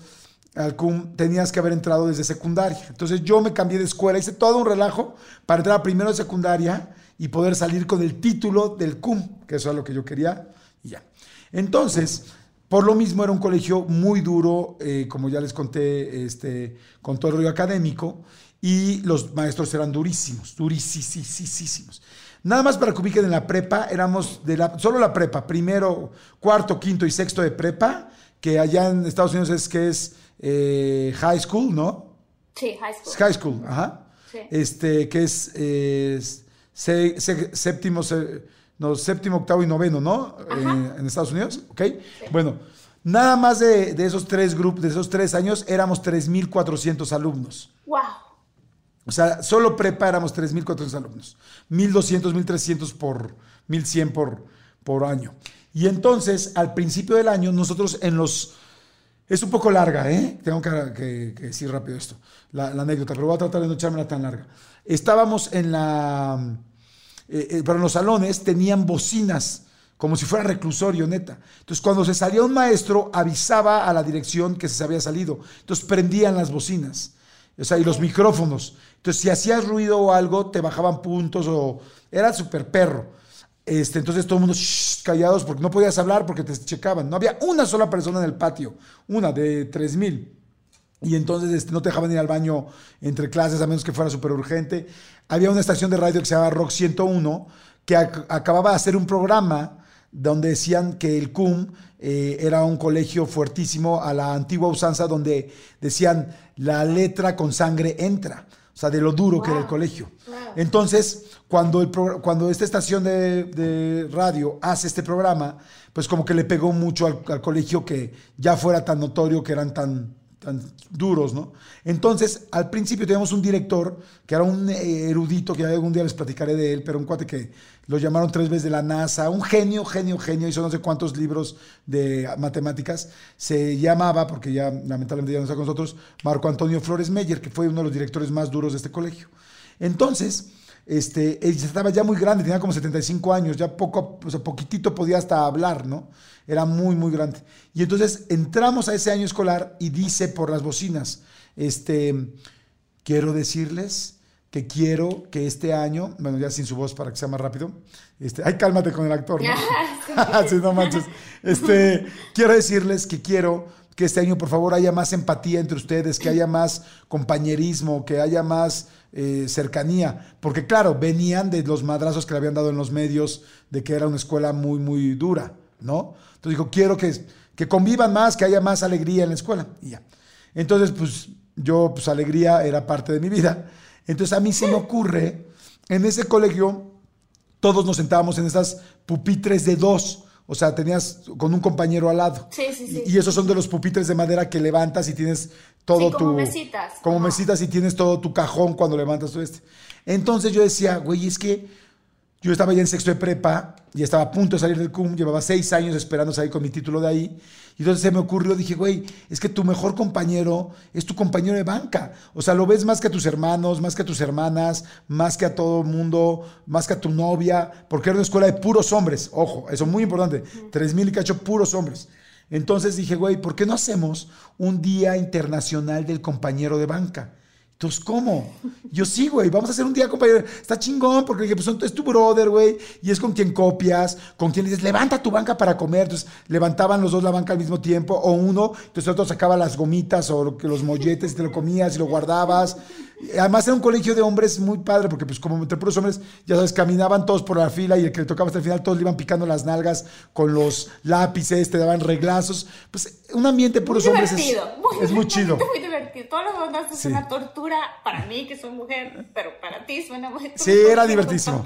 al CUM, tenías que haber entrado desde secundaria. Entonces yo me cambié de escuela, hice todo un relajo para entrar primero de secundaria y poder salir con el título del CUM, que eso es lo que yo quería, y ya. Entonces, por lo mismo era un colegio muy duro, eh, como ya les conté, este, con todo el rollo académico, y los maestros eran durísimos, durísimos. Nada más para que ubiquen en la prepa, éramos de la, solo la prepa, primero, cuarto, quinto y sexto de prepa, que allá en Estados Unidos es que es eh, high school, ¿no? Sí, high school. High school, ajá. Sí. Este, que es, séptimo, no, séptimo, octavo y noveno, ¿no? Eh, en Estados Unidos, ¿ok? Bueno, nada más de, esos tres grupos, de esos tres años, éramos 3.400 alumnos. ¡Wow! O sea, solo prepa éramos 3.400 alumnos. 1.200, 1.300 por 1.100 por, por año. Y entonces, al principio del año, nosotros en los... Es un poco larga, ¿eh? Tengo que, decir rápido esto, la, la, anécdota, pero voy a tratar de no echármela tan larga. Estábamos en la eh, eh, pero en los salones tenían bocinas, como si fuera reclusorio, neta. Entonces, cuando se salía un maestro, avisaba a la dirección que se había salido. Entonces, prendían las bocinas, o sea, y los micrófonos. Entonces, si hacías ruido o algo, te bajaban puntos o... Era súper perro. Este, entonces todo el mundo callados porque no podías hablar porque te checaban. No había una sola persona en el patio, una de tres mil. y entonces este, no te dejaban ir al baño entre clases a menos que fuera súper urgente. Había una estación de radio que se llamaba Rock 101 que acababa de hacer un programa donde decían que el CUM eh, era un colegio fuertísimo a la antigua usanza donde decían la letra con sangre entra, o sea, de lo duro que era el colegio. Entonces, cuando, el cuando esta estación de, radio hace este programa, pues como que le pegó mucho al colegio que ya fuera tan notorio, que eran tan tan duros, ¿no? Entonces, al principio teníamos un director que era un erudito, que algún día les platicaré de él, pero un cuate que lo llamaron tres veces de la NASA, un genio, genio, genio, hizo no sé cuántos libros de matemáticas. Se llamaba, porque ya lamentablemente ya no está con nosotros, Marco Antonio Flores Meyer, que fue uno de los directores más duros de este colegio. Entonces, este, él estaba ya muy grande, tenía como 75 años, ya poco, o sea, poquitito podía hasta hablar, ¿no? Era muy, muy grande. Y entonces entramos a ese año escolar y dice por las bocinas, este, quiero decirles que quiero que este año, bueno, ya sin su voz para que sea más rápido, este, ay, cálmate con el actor, ¿no? [LAUGHS] [LAUGHS] sí, no manches. Este, quiero decirles que quiero que este año, por favor, haya más empatía entre ustedes, que haya más compañerismo, que haya más eh, cercanía, porque claro, venían de los madrazos que le habían dado en los medios, de que era una escuela muy, muy dura, ¿no? Entonces dijo, quiero que, que convivan más, que haya más alegría en la escuela. Y ya. Entonces, pues yo, pues alegría era parte de mi vida. Entonces a mí se me ocurre, en ese colegio, todos nos sentábamos en esas pupitres de dos. O sea, tenías con un compañero al lado. Sí, sí, sí. Y, esos son de los pupitres de madera que levantas y tienes todo como tu. mesitas. Como mesitas y tienes todo tu cajón cuando levantas todo este. Entonces yo decía, güey, es que yo estaba ya en sexto de prepa y estaba a punto de salir del CUM, llevaba seis años esperando salir con mi título de ahí. Y entonces se me ocurrió, dije, güey, es que tu mejor compañero es tu compañero de banca. O sea, lo ves más que a tus hermanos, más que a tus hermanas, más que a todo el mundo, más que a tu novia, porque era una escuela de puros hombres. Ojo, eso es muy importante. Tres mil y cacho puros hombres. Entonces dije, güey, ¿por qué no hacemos un día internacional del compañero de banca? Entonces, ¿cómo? Yo sí, güey, vamos a hacer un día, compañero. Está chingón, porque pues, es tu brother, güey, y es con quien copias, con quien dices, levanta tu banca para comer. Entonces, levantaban los dos la banca al mismo tiempo, o uno, entonces otro sacaba las gomitas o los molletes y te lo comías y lo guardabas. Además era un colegio de hombres muy padre, porque pues como entre puros hombres, ya sabes, caminaban todos por la fila y el que le tocaba hasta el final, todos le iban picando las nalgas con los lápices, te daban reglazos. Pues un ambiente puros hombres es, muy, es muy chido. Muy divertido. Todos los demás es una tortura para mí, que soy mujer, pero para ti suena muy... Sí, era divertísimo.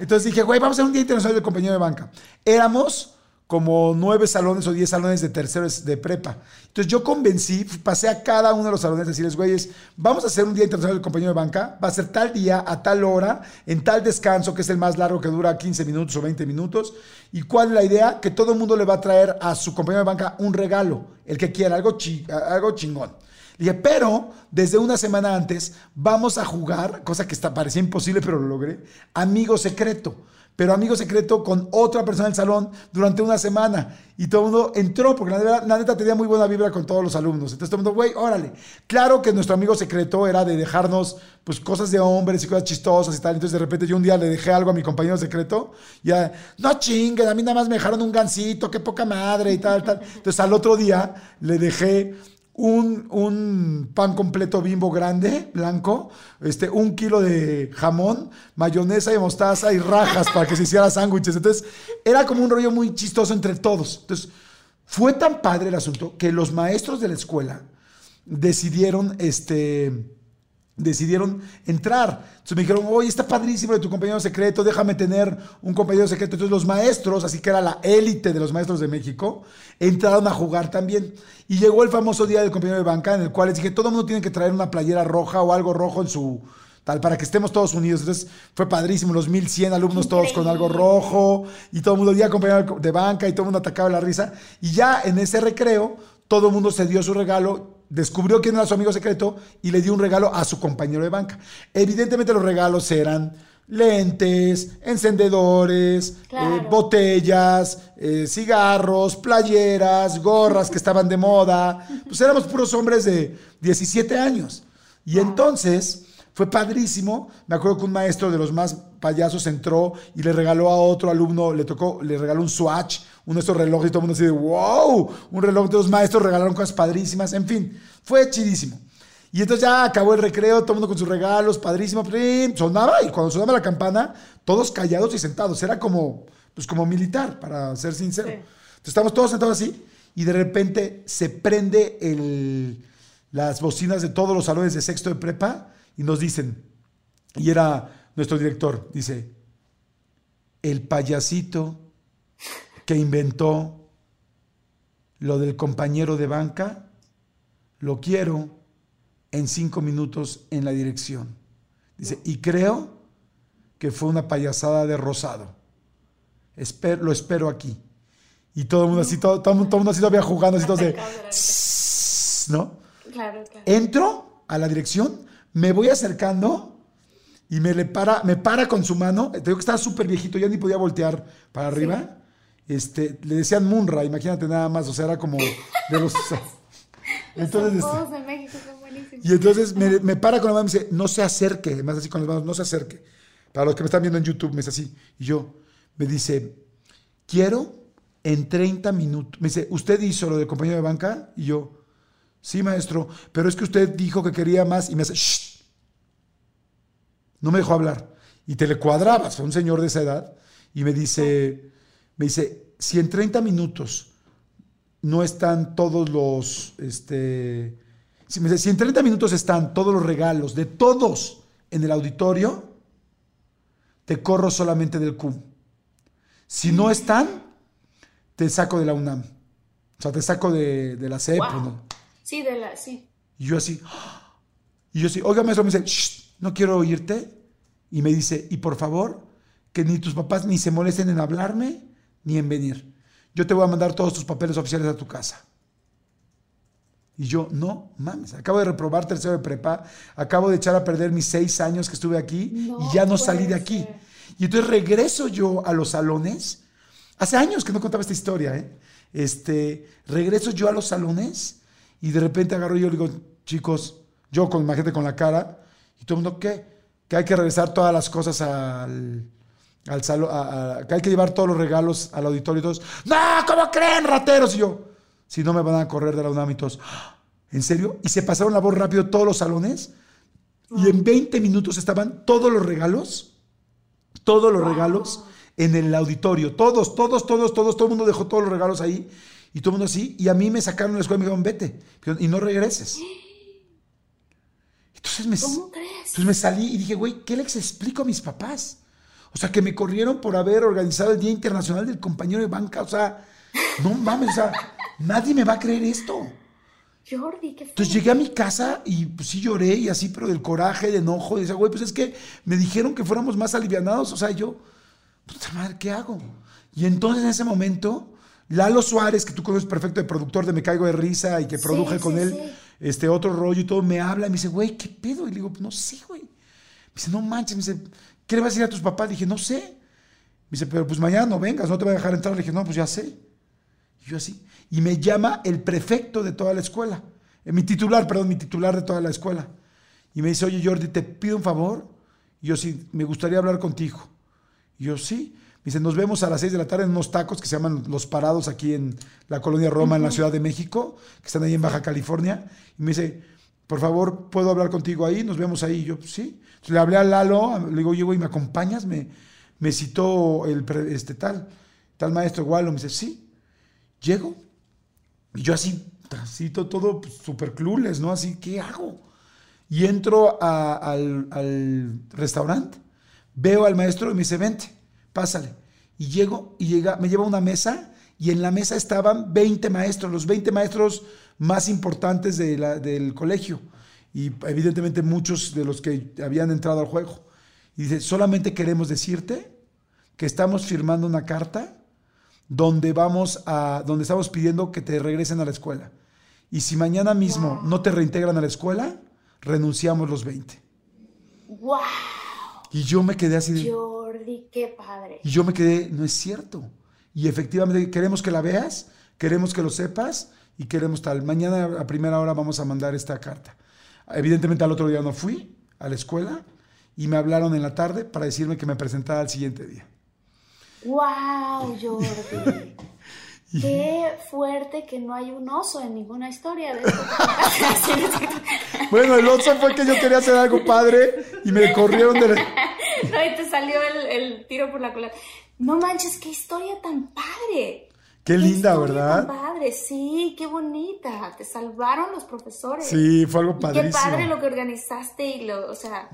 Entonces dije, güey, vamos a hacer un día internacional de compañero de banca. Éramos como nueve salones o diez salones de terceros de prepa. Entonces yo convencí, pasé a cada uno de los salones a decirles, güeyes, vamos a hacer un día internacional del compañero de banca, va a ser tal día, a tal hora, en tal descanso, que es el más largo que dura 15 minutos o 20 minutos. ¿Y cuál es la idea? Que todo el mundo le va a traer a su compañero de banca un regalo, el que quiera, algo, algo chingón. dije, pero desde una semana antes vamos a jugar, cosa que está, parecía imposible, pero lo logré, amigo secreto pero amigo secreto con otra persona del salón durante una semana. Y todo el mundo entró, porque la, neta tenía muy buena vibra con todos los alumnos. Entonces todo el mundo, güey, órale. Claro que nuestro amigo secreto era de dejarnos pues cosas de hombres y cosas chistosas y tal. Entonces de repente yo un día le dejé algo a mi compañero secreto. Ya, no chinguen, a mí nada más me dejaron un gancito, qué poca madre y tal, tal. Entonces al otro día le dejé un, pan completo bimbo grande, blanco, este, un kilo de jamón, mayonesa y mostaza y rajas para que se hiciera sándwiches. Entonces, era como un rollo muy chistoso entre todos. Entonces, fue tan padre el asunto que los maestros de la escuela decidieron, este, decidieron entrar. Entonces me dijeron, oye, está padrísimo de tu compañero secreto, déjame tener un compañero secreto. Entonces los maestros, así que era la élite de los maestros de México, entraron a jugar también. Y llegó el famoso día del compañero de banca, en el cual les dije, todo el mundo tiene que traer una playera roja o algo rojo en su tal, para que estemos todos unidos. Entonces fue padrísimo, los 1100 alumnos todos con algo rojo, y todo el mundo, día compañero de banca, y todo el mundo atacaba la risa. Y ya en ese recreo, todo el mundo se dio su regalo descubrió quién era su amigo secreto y le dio un regalo a su compañero de banca. Evidentemente los regalos eran lentes, encendedores, eh, botellas, eh, cigarros, playeras, gorras que estaban de moda. Pues éramos puros hombres de 17 años. Y entonces, Fue padrísimo. Me acuerdo que un maestro de los más payasos entró y le regaló a otro alumno, le tocó, le regaló un Swatch, uno de estos relojes y todo el mundo así de wow, un reloj de los maestros regalaron cosas padrísimas. En fin, fue chidísimo. Y entonces ya acabó el recreo, todo el mundo con sus regalos, padrísimo. Sonaba y cuando sonaba la campana, todos callados y sentados. Era como, pues como militar, para ser sincero. Entonces estamos todos sentados así y de repente se prende el, las bocinas de todos los salones de sexto de prepa y nos dicen, y era nuestro director, dice, el payasito que inventó lo del compañero de banca, lo quiero en cinco minutos en la dirección. Dice, y creo que fue una payasada de Rosado. lo espero aquí. Y todo el mundo así, todo, todo, el mundo así todavía jugando, así todo de... ¿No? Claro, claro. Entro a la dirección, me voy acercando y me le para, me para con su mano. Te digo que estaba súper viejito, ya ni podía voltear para arriba. Este, le decían Munra, imagínate nada más, o sea, era como de los... [LAUGHS] entonces, este, de México son buenísimos. Y entonces me, me, para con la mano y me dice, no se acerque, más así con las manos, no se acerque. Para los que me están viendo en YouTube, me dice así. Y yo, me dice, quiero en 30 minutos. Me dice, ¿usted hizo lo de compañero de banca? Y yo, Sí, maestro, pero es que usted dijo que quería más y me hace, Shh. no me dejó hablar. Y te le cuadrabas, fue un señor de esa edad, y me dice, me dice, si en 30 minutos no están todos los, este, si, me dice, si en 30 minutos están todos los regalos de todos en el auditorio, te corro solamente del CUM. Si no están, te saco de la UNAM. O sea, te saco de, la CEP. ¿no? Sí, de la, sí. Y yo así, y yo así, oiga maestro, me dice, no quiero oírte. Y me dice, y por favor, que ni tus papás ni se molesten en hablarme ni en venir. Yo te voy a mandar todos tus papeles oficiales a tu casa. Y yo, no mames, acabo de reprobar tercero de prepa, acabo de echar a perder mis seis años que estuve aquí y ya no salí de aquí. Y entonces regreso yo a los salones. Hace años que no contaba esta historia, ¿eh? Este, regreso yo a los salones y de repente agarro yo y digo, chicos, yo con la gente con la cara, y todo el mundo, ¿qué? Que hay que regresar todas las cosas al, al salón, que hay que llevar todos los regalos al auditorio y todos, no, ¿cómo creen, rateros? Y yo, si no me van a correr de la UNAM y todos, ah, ¿en serio? Y se pasaron la voz rápido todos los salones y en 20 minutos estaban todos los regalos, todos los regalos en el auditorio, todos, todos, todos, todos, todo el mundo dejó todos los regalos ahí y todo el mundo así. Y a mí me sacaron de la escuela y me dijeron, vete. Y no regreses. [GASPS] Entonces me, ¿Cómo crees? Entonces me salí y dije, güey, ¿qué les explico a mis papás? O sea, que me corrieron por haber organizado el Día Internacional del Compañero de Banca. O sea, no mames, o sea, nadie me va a creer esto. Jordi, ¿qué Entonces llegué a mi casa y pues sí lloré y así, pero del coraje, de enojo. Y decía, güey, pues es que me dijeron que fuéramos más alivianados. O sea, yo, puta madre, ¿qué hago? Y entonces en ese momento Lalo Suárez, que tú conoces perfecto, el productor de Me Caigo de Risa y que produje con él este otro rollo y todo, me habla y me dice, güey, ¿qué pedo? Y le digo, no sé, güey. Me dice, no manches, me dice, ¿qué le vas a decir a tus papás? Le dije, no sé. Me dice, pero pues mañana no vengas, no te voy a dejar entrar. Le dije, no, pues ya sé. Y yo así. Y me llama el prefecto de toda la escuela, eh, mi titular, perdón, mi titular de toda la escuela. Y me dice, oye Jordi, te pido un favor. Y yo sí, me gustaría hablar contigo. Y yo sí. Me dice, nos vemos a las 6 de la tarde en unos tacos que se llaman Los Parados aquí en la colonia Roma, en la Ciudad de México, que están ahí en Baja California. Y me dice, por favor, ¿puedo hablar contigo ahí? Nos vemos ahí. Yo, sí. le hablé a Lalo, le digo, oye, güey, ¿me acompañas? Me, me citó el, este tal, tal maestro Wallo. Me dice, sí. Llego. Y yo así, así todo, súper clules, ¿no? Así, ¿qué hago? Y entro al, al restaurante, veo al maestro y me dice, vente pásale. Y llego y llega, me lleva a una mesa y en la mesa estaban 20 maestros, los 20 maestros más importantes de del colegio. Y evidentemente muchos de los que habían entrado al juego. Y dice, solamente queremos decirte que estamos firmando una carta donde vamos a, donde estamos pidiendo que te regresen a la escuela. Y si mañana mismo no te reintegran a la escuela, renunciamos los 20. ¡Wow! Y yo me quedé así de qué padre. Y yo me quedé, no es cierto. Y efectivamente queremos que la veas, queremos que lo sepas y queremos tal. Mañana a primera hora vamos a mandar esta carta. Evidentemente al otro día no fui, a la escuela y me hablaron en la tarde para decirme que me presentara al siguiente día. ¡Wow, [LAUGHS] Jordi! Qué fuerte que no hay un oso en ninguna historia de esto. [LAUGHS] bueno, el oso fue que yo quería hacer algo padre y me corrieron de la... [LAUGHS] No, y te salió el, tiro por la cola. No manches, qué historia tan padre. Qué linda, ¿verdad? Tan padre, sí, qué bonita. Te salvaron los profesores. Sí, fue algo padrísimo. qué padre lo que organizaste y lo, o sea,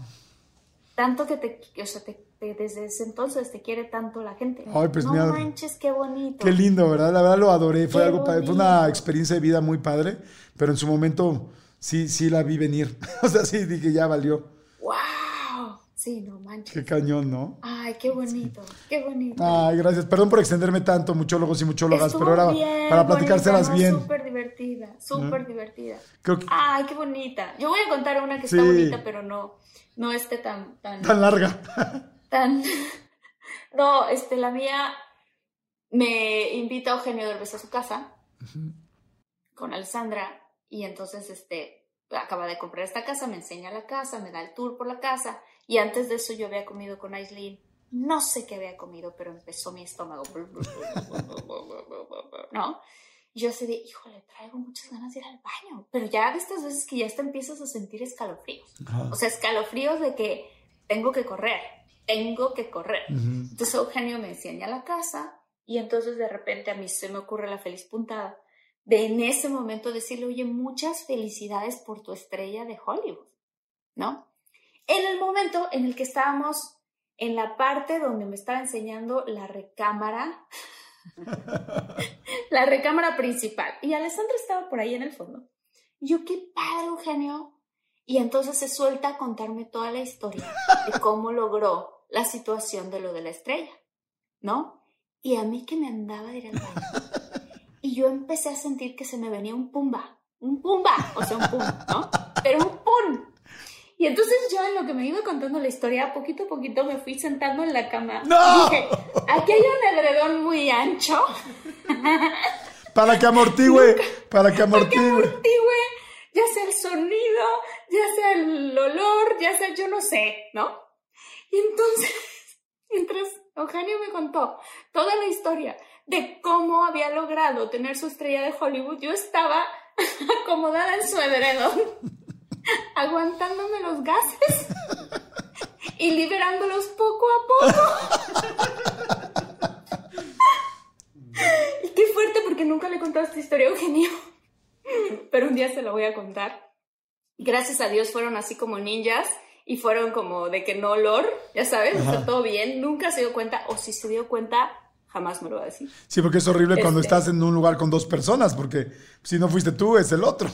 tanto que te, o sea, te desde ese entonces te quiere tanto la gente. Ay, pues no manches, qué bonito. Qué lindo, ¿verdad? La verdad lo adoré. Fue algo fue una experiencia de vida muy padre, pero en su momento sí, sí la vi venir. [LAUGHS] o sea, sí dije, ya valió. Sí, no manches. Qué cañón, ¿no? Ay, qué bonito, qué bonito. Ay, gracias. Perdón por extenderme tanto, muchólogos y muchólogas, pero ahora para platicárselas bien. Súper divertida, súper divertida. Ay, qué bonita. Yo voy a contar una que está bonita, pero no, no esté tan... Tan, tan larga. [LAUGHS] tan... [LAUGHS] no, este, la mía me invita a Eugenio Derbez a su casa con Alessandra y entonces, este, acaba de comprar esta casa, me enseña la casa, me da el tour por la casa y antes de eso yo había comido con Aislinn. No sé qué había comido, pero empezó mi estómago. [LAUGHS] ¿No? Y yo así de, híjole, traigo muchas ganas de ir al baño. Pero ya de estas veces que ya te empiezas a sentir escalofríos. O sea, escalofríos de que tengo que correr tengo que correr. Entonces Eugenio me enseña la casa y entonces de repente a mí se me ocurre la feliz puntada de en ese momento decirle, oye, muchas felicidades por tu estrella de Hollywood, ¿no? En el momento en el que estábamos en la parte donde me estaba enseñando la recámara, [LAUGHS] la recámara principal, y Alessandra estaba por ahí en el fondo. Yo, qué padre, Eugenio. Y entonces se suelta a contarme toda la historia de [LAUGHS] cómo logró la situación de lo de la estrella, ¿no? Y a mí que me andaba de ir al baño. Y yo empecé a sentir que se me venía un pumba, un pumba, o sea, un pum, ¿no? Pero un pum. Y entonces yo en lo que me iba contando la historia, poquito a poquito me fui sentando en la cama. ¡No! Dije, aquí hay un edredón muy ancho. [LAUGHS] Para que amortigüe, para que amortigüe. Para que amortigüe, ya sea el sonido, ya sea el olor, ya sea yo no sé, ¿no? Y entonces, [LAUGHS] mientras Eugenio me contó toda la historia de cómo había logrado tener su estrella de Hollywood, yo estaba [LAUGHS] acomodada en su edredón, [LAUGHS] aguantándome los gases [LAUGHS] y liberándolos poco a poco. [LAUGHS] y qué fuerte porque nunca le he contado esta historia a Eugenio, pero un día se la voy a contar. Gracias a Dios fueron así como ninjas y fueron como de que no olor, ya sabes, está todo bien, nunca se dio cuenta, o si se dio cuenta, jamás me lo va a decir. Sí, porque es horrible cuando este estás en un lugar con dos personas, porque si no fuiste tú, es el otro.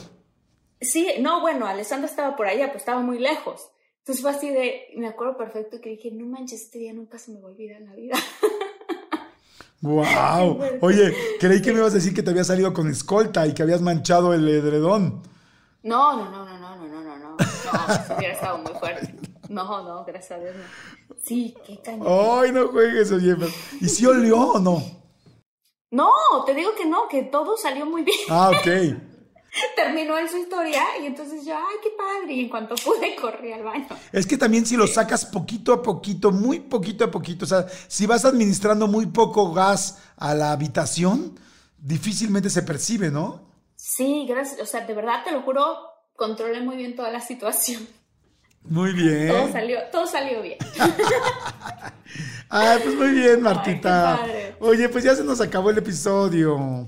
Sí, no, bueno, Alessandra estaba por allá, pues estaba muy lejos. Entonces fue así de, me acuerdo perfecto que dije, no manches, este día nunca se me va a olvidar en la vida. [LAUGHS] ¡Wow! Oye, creí que me ibas a decir que te había salido con escolta y que habías manchado el edredón. No, no, no, no, no, no, no, no, no. No, hubiera estado muy fuerte. No, no, gracias a Dios no. Sí, qué cañón. Ay, no juegues, oye. ¿Y si olió o no? No, te digo que no, que todo salió muy bien. Ah, ok. [LAUGHS] Terminó en su historia y entonces yo, ay, qué padre. Y en cuanto pude, corrí al baño. Es que también si lo sacas poquito a poquito, muy poquito a poquito, o sea, si vas administrando muy poco gas a la habitación, difícilmente se percibe, ¿no? Sí, gracias. O sea, de verdad te lo juro, controlé muy bien toda la situación. Muy bien. Todo salió, todo salió bien. [LAUGHS] Ay, pues muy bien, Martita. Oye, pues ya se nos acabó el episodio.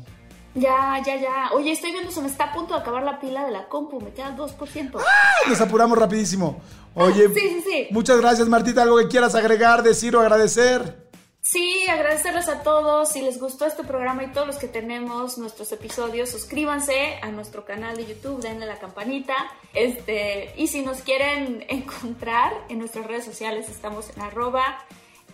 Ya, ya, ya. Oye, estoy viendo, se me está a punto de acabar la pila de la compu, me queda 2%. ¡Ah! Nos apuramos rapidísimo. Oye, [LAUGHS] sí, sí, sí. muchas gracias, Martita. ¿Algo que quieras agregar, decir o agradecer? Sí, agradecerles a todos. Si les gustó este programa y todos los que tenemos nuestros episodios, suscríbanse a nuestro canal de YouTube, denle la campanita. Este, y si nos quieren [LAUGHS] encontrar en nuestras redes sociales, estamos en arroba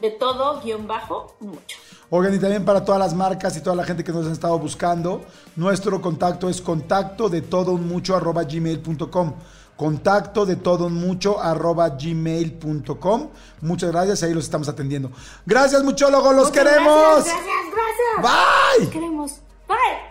de todo guion bajo mucho. Oigan, y también para todas las marcas y toda la gente que nos ha estado buscando, nuestro contacto es contacto de todo mucho arroba gmail.com contacto de todo mucho arroba gmail.com. Muchas gracias, ahí los estamos atendiendo. Gracias, muchólogos, los queremos. Gracias, gracias, Bye. Los queremos. Bye.